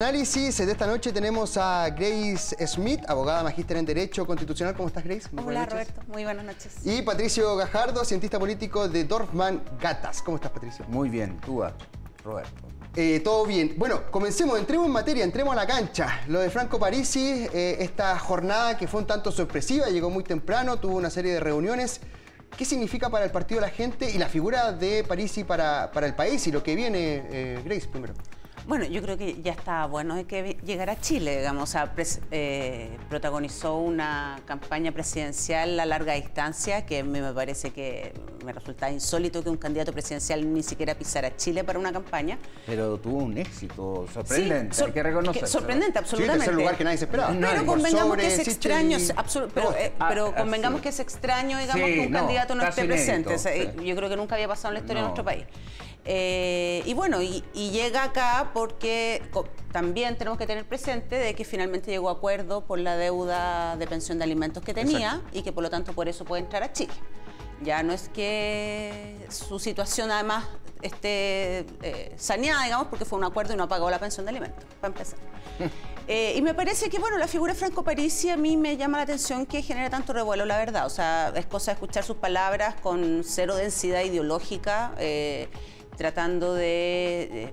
Análisis de esta noche tenemos a Grace Smith, abogada magíster en Derecho Constitucional. ¿Cómo estás, Grace? Muy Hola, Roberto. Muy buenas noches. Y Patricio Gajardo, cientista político de Dorfman Gatas. ¿Cómo estás, Patricio? Muy bien. Tú, Roberto. Eh, todo bien. Bueno, comencemos, entremos en materia, entremos a la cancha. Lo de Franco Parisi, eh, esta jornada que fue un tanto sorpresiva, llegó muy temprano, tuvo una serie de reuniones. ¿Qué significa para el partido la gente y la figura de Parisi para, para el país y lo que viene, eh, Grace, primero? Bueno, yo creo que ya está bueno de que llegara a Chile, digamos, o sea, eh, protagonizó una campaña presidencial a larga distancia que a mí me parece que me resulta insólito que un candidato presidencial ni siquiera pisara Chile para una campaña. Pero tuvo un éxito sorprendente, hay que reconocerlo. Sorprendente, absolutamente. Sí, es el lugar que nadie se esperaba. pero convengamos que es extraño, pero, eh, ah, pero, ah, convengamos que es extraño, digamos, que un candidato no esté presente. Yo creo que nunca había pasado en la historia de nuestro país. Eh, y bueno, y, llega acá porque también tenemos que tener presente de que finalmente llegó a acuerdo por la deuda de pensión de alimentos que tenía y que por lo tanto por eso puede entrar a Chile. Ya no es que su situación además esté eh, saneada, digamos, porque fue un acuerdo y no pagado la pensión de alimentos, para empezar. Eh, y me parece que, bueno, la figura Franco Parisi a mí me llama la atención que genera tanto revuelo, la verdad. O sea, es cosa de escuchar sus palabras con cero densidad ideológica tratando de,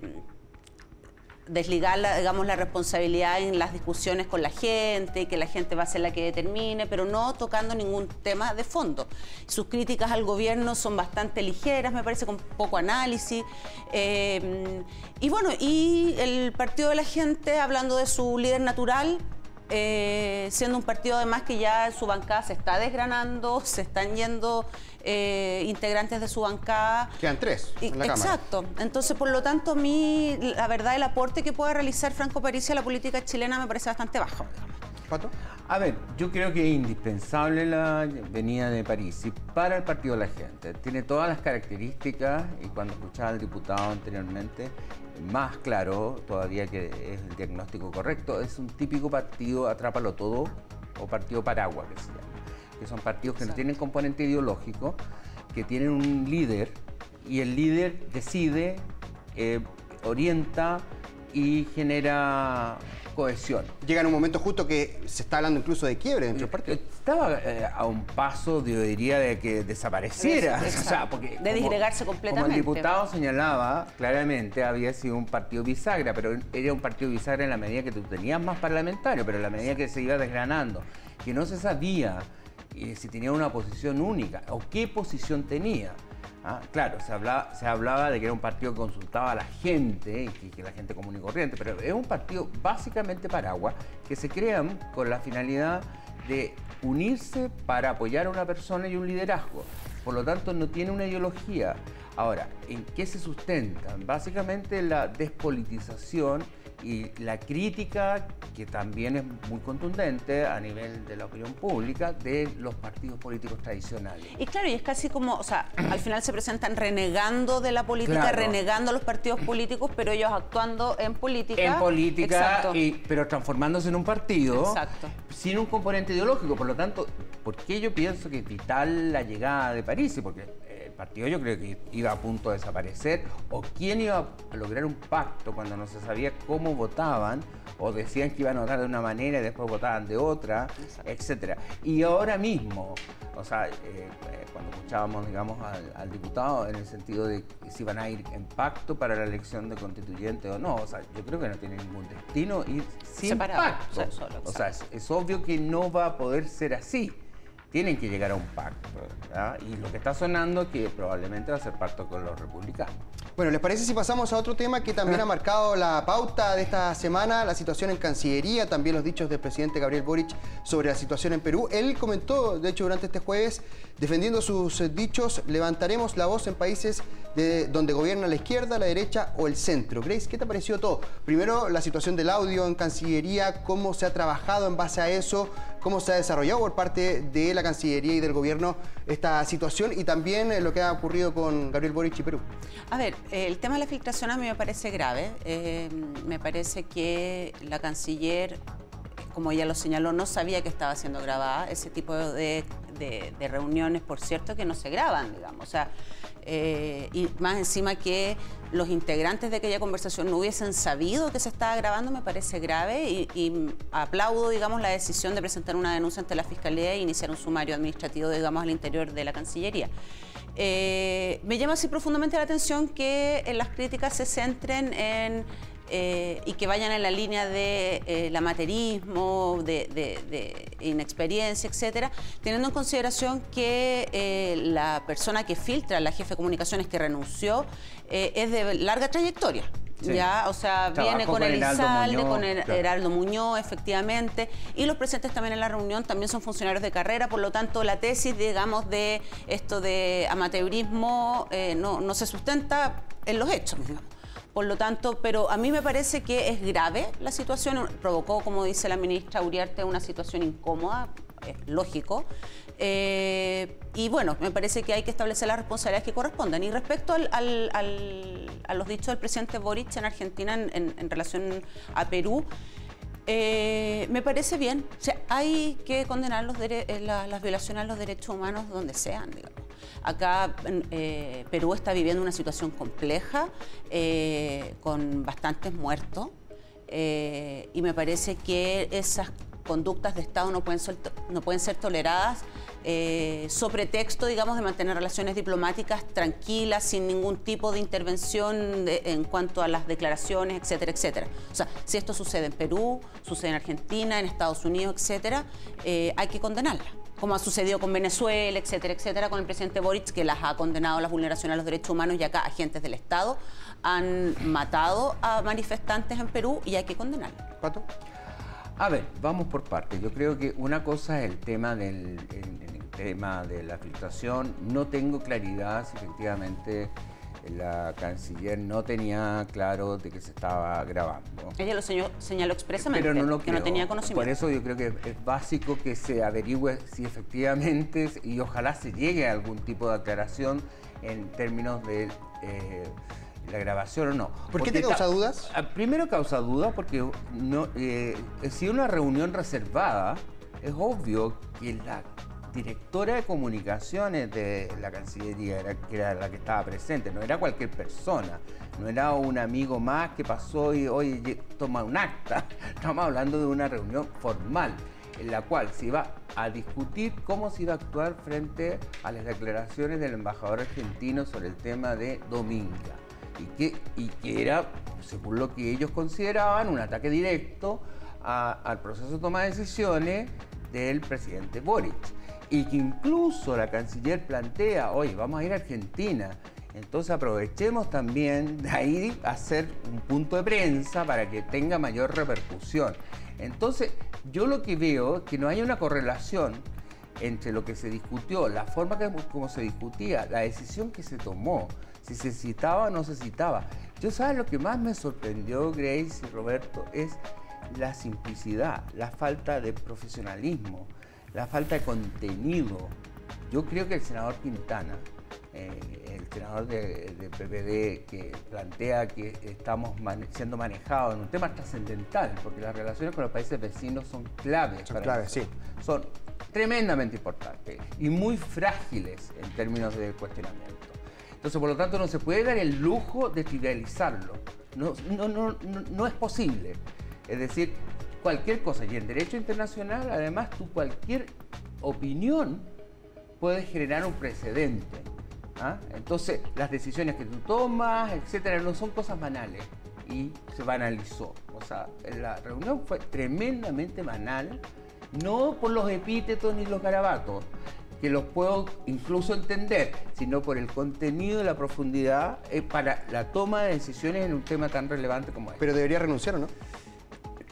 desligar la, digamos, la responsabilidad en las discusiones con la gente y que la gente va a ser la que determine, pero no tocando ningún tema de fondo. Sus críticas al gobierno son bastante ligeras, me parece, con poco análisis. Eh, y bueno, y el Partido de la Gente, hablando de su líder natural, eh, siendo un partido además que ya su bancada se está desgranando, se están yendo eh, integrantes de su bancada. Quedan tres. En la exacto. Entonces, por lo tanto, a mí, la verdad, el aporte que pueda realizar Franco París a la política chilena me parece bastante bajo. ¿Pato? A ver, yo creo que es indispensable la venida de París para el Partido de la Gente. Tiene todas las características y cuando escuchaba al diputado anteriormente, más claro todavía que es el diagnóstico correcto, es un típico partido atrápalo todo o partido paraguas que se llama que son partidos que no tienen componente ideológico, que tienen un líder y el líder decide, eh, orienta y genera cohesión. Llega en un momento justo que se está hablando incluso de quiebre dentro del partido. Estaba eh, a un paso, yo diría, de que desapareciera. de disgregarse completamente. Como el diputado señalaba, claramente había sido un partido bisagra, pero era un partido bisagra en la medida que tú tenías más parlamentarios, pero en la medida que se iba desgranando, que no se sabía si tenía una posición única o qué posición tenía. Ah, claro, se hablaba, se hablaba de que era un partido que consultaba a la gente, y que, la gente común y corriente, pero es un partido básicamente paraguas que se crean con la finalidad de unirse para apoyar a una persona y un liderazgo. Por lo tanto, no tiene una ideología. Ahora, ¿en qué se sustentan? Básicamente la despolitización y la crítica, que también es muy contundente a nivel de la opinión pública, de los partidos políticos tradicionales. Y claro, y es casi como, o sea, al final se presentan renegando de la política, renegando a los partidos políticos, pero ellos actuando en política. En política, pero transformándose en un partido sin un componente ideológico. Por lo tanto, ¿por qué yo pienso que es vital la llegada de París? Porque partido yo creo que iba a punto de desaparecer, o quién iba a lograr un pacto cuando no se sabía cómo votaban, o decían que iban a votar de una manera y después votaban de otra, etcétera. Y ahora mismo, o sea, eh, eh, cuando escuchábamos, digamos, al, diputado en el sentido de si van a ir en pacto para la elección de constituyente o no, o sea, yo creo que no tiene ningún destino ir sin pacto. O sea, es obvio que no va a poder ser así tienen que llegar a un pacto. Y lo que está sonando es que probablemente va a ser pacto con los republicanos. Bueno, ¿les parece si pasamos a otro tema que también ha marcado la pauta de esta semana? La situación en Cancillería, también los dichos del presidente Gabriel Boric sobre la situación en Perú. Él comentó, de hecho, durante este jueves, defendiendo sus dichos, levantaremos la voz en países de donde gobierna la izquierda, la derecha o el centro. Grace, ¿qué te ha parecido todo? Primero, la situación del audio en Cancillería, cómo se ha trabajado en base a eso, cómo se ha desarrollado por parte de la Cancillería y del gobierno esta situación y también lo que ha ocurrido con Gabriel Boric y Perú. A ver, el tema de la filtración a mí me parece grave. Eh, me parece que la canciller, como ella lo señaló, no sabía que estaba siendo grabada. Ese tipo de, reuniones, por cierto, que no se graban, digamos. O sea, Eh, y más encima que los integrantes de aquella conversación no hubiesen sabido que se estaba grabando me parece grave y, aplaudo, digamos, la decisión de presentar una denuncia ante la Fiscalía e iniciar un sumario administrativo, digamos, al interior de la Cancillería. Eh, me llama así profundamente la atención que las críticas se centren en eh, y que vayan en la línea de eh, amateurismo, de, inexperiencia, etcétera, teniendo en consideración que eh, la persona que filtra, la jefe de comunicaciones que renunció, es de larga trayectoria. Ya, o sea, viene con, Elizalde, con Heraldo Muñoz, efectivamente, y los presentes también en la reunión también son funcionarios de carrera, por lo tanto la tesis, digamos, de esto de amateurismo no, no se sustenta en los hechos, digamos. Por lo tanto, pero a mí me parece que es grave la situación, provocó, como dice la ministra Uriarte, una situación incómoda, es lógico. Eh, y bueno, me parece que hay que establecer las responsabilidades que correspondan. Y respecto a los dichos del presidente Boric en Argentina en, relación a Perú, eh, me parece bien. O sea, hay que condenar los eh, las violaciones a los derechos humanos donde sean, digamos. Acá eh, Perú está viviendo una situación compleja, eh, con bastantes muertos, eh, y me parece que esas conductas de Estado no pueden ser, no pueden ser toleradas sobre texto, digamos, de mantener relaciones diplomáticas tranquilas, sin ningún tipo de intervención en cuanto a las declaraciones, etcétera, etcétera. O sea, si esto sucede en Perú, sucede en Argentina, en Estados Unidos, etcétera, hay que condenarla como ha sucedido con Venezuela, etcétera, etcétera, con el presidente Boric, que las ha condenado a las vulneraciones a los derechos humanos y acá agentes del Estado han matado a manifestantes en Perú y hay que condenarlo. ¿Cuánto? A ver, vamos por partes. Yo creo que una cosa es el tema del tema de la filtración. No tengo claridad si efectivamente la canciller no tenía claro de que se estaba grabando. Ella lo señaló, expresamente, Pero no que no tenía conocimiento. Por eso yo creo que es básico que se averigüe si efectivamente, y ojalá se llegue a algún tipo de aclaración en términos de eh, la grabación o no. ¿Por qué te causa dudas? Ah, primero causa dudas porque no, eh, si una reunión reservada, es obvio que la directora de comunicaciones de la Cancillería, que era la que estaba presente, no era cualquier persona, no era un amigo más que pasó y hoy toma un acta, estamos hablando de una reunión formal en la cual se iba a discutir cómo se iba a actuar frente a las declaraciones del embajador argentino sobre el tema de Dominga. Y que, y que era, según lo que ellos consideraban, un ataque directo al proceso de toma de decisiones del presidente Boric y que incluso la canciller plantea, oye, vamos a ir a Argentina. Entonces aprovechemos también de ahí hacer un punto de prensa para que tenga mayor repercusión. Entonces, yo lo que veo es que no hay una correlación entre lo que se discutió, la forma como se discutía, la decisión que se tomó, si se citaba o no se citaba. Yo sabes lo que más me sorprendió, Grace y Roberto, es la simplicidad, la falta de profesionalismo la falta de contenido. Yo creo que el senador Quintana, eh, el senador de, PPD, que plantea que estamos siendo manejados en un tema trascendental, porque las relaciones con los países vecinos son claves. Son claves, sí. Son tremendamente importantes y muy frágiles en términos de cuestionamiento. Entonces, por lo tanto, no se puede dar el lujo de trivializarlo. No, no, no, no es posible. Es decir, cualquier cosa. Y en derecho internacional, además, tú cualquier opinión puede generar un precedente. ¿ah? Entonces, las decisiones que tú tomas, etcétera, no son cosas banales. Y se banalizó. O sea, la reunión fue tremendamente banal, no por los epítetos ni los garabatos, que los puedo incluso entender, sino por el contenido y la profundidad eh, para la toma de decisiones en un tema tan relevante como este. Pero debería renunciar o no?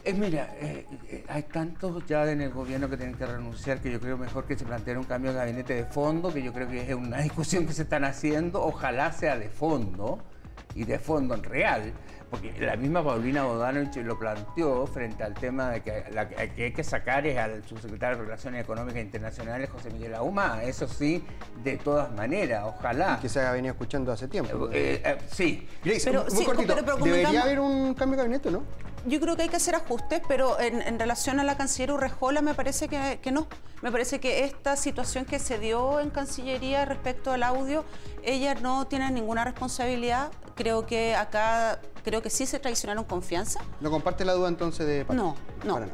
Eh, mira, eh, eh, hay tantos ya en el gobierno que tienen que renunciar que yo creo mejor que se plantee un cambio de gabinete de fondo, que yo creo que es una discusión que se están haciendo, ojalá sea de fondo y de fondo en real, porque la misma Paulina Bodanovich lo planteó frente al tema de que la que hay que sacar es al subsecretario de Relaciones Económicas Internacionales, José Miguel Ahumá, eso sí, de todas maneras, ojalá. que se ha venido escuchando hace tiempo. sí. muy cortito, debería haber un cambio de gabinete, ¿no? Yo creo que hay que hacer ajustes, pero en, relación a la canciller Urrejola me parece que, que, no. Me parece que esta situación que se dio en Cancillería respecto al audio, ella no tiene ninguna responsabilidad. Creo que acá, creo que sí se traicionaron confianza. ¿No comparte la duda entonces de No, no, no,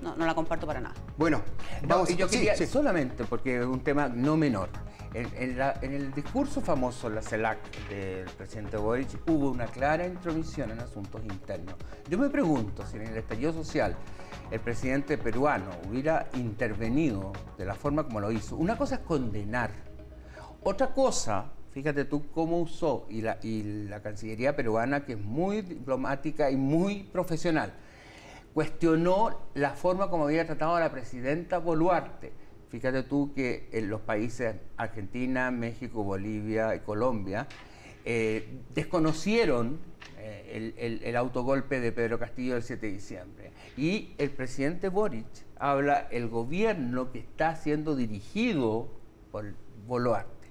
no, no, la comparto para nada. Bueno, vamos. y yo quería, solamente, porque es un tema no menor. En, el discurso famoso, la CELAC del presidente Boric, hubo una clara intromisión en asuntos internos. Yo me pregunto si en el estallido social el presidente peruano hubiera intervenido de la forma como lo hizo. Una cosa es condenar. Otra cosa, fíjate tú cómo usó, la, y la Cancillería peruana, que es muy diplomática y muy profesional, cuestionó la forma como había tratado a la presidenta Boluarte Fíjate tú que los países Argentina, México, Bolivia y Colombia eh, desconocieron eh, el, autogolpe de Pedro Castillo el 7 de diciembre. Y el presidente Boric habla el gobierno que está siendo dirigido por Boluarte.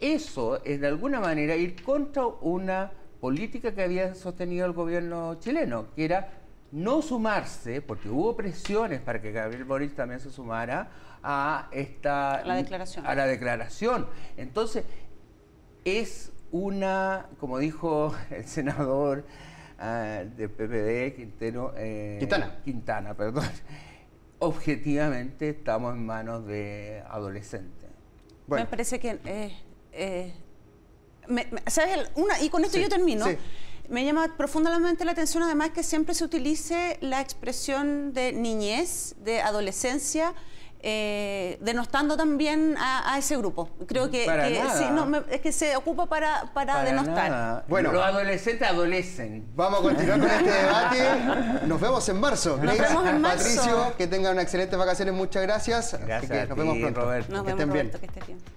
Eso es de alguna manera ir contra una política que había sostenido el gobierno chileno, que era no sumarse, porque hubo presiones para que Gabriel Boric también se sumara a esta la declaración. A la declaración. Entonces, es una, como dijo el senador uh, del PPD, Quintero, eh, Quintana. Quintana, perdón. Objetivamente estamos en manos de adolescentes. Me parece que eh, eh, ¿sabes? Una, y con esto yo termino. Me llama profundamente la atención además que siempre se utilice la expresión de niñez, de adolescencia, eh, denostando también a, ese grupo. Creo que, es que se ocupa para, para, denostar. Bueno, los adolescentes adolecen. Vamos a continuar con este debate. Nos vemos en marzo. Nos vemos en marzo. Patricio, que tengan una excelente vacaciones. Muchas gracias. Gracias. nos vemos pronto. Roberto. que estén bien.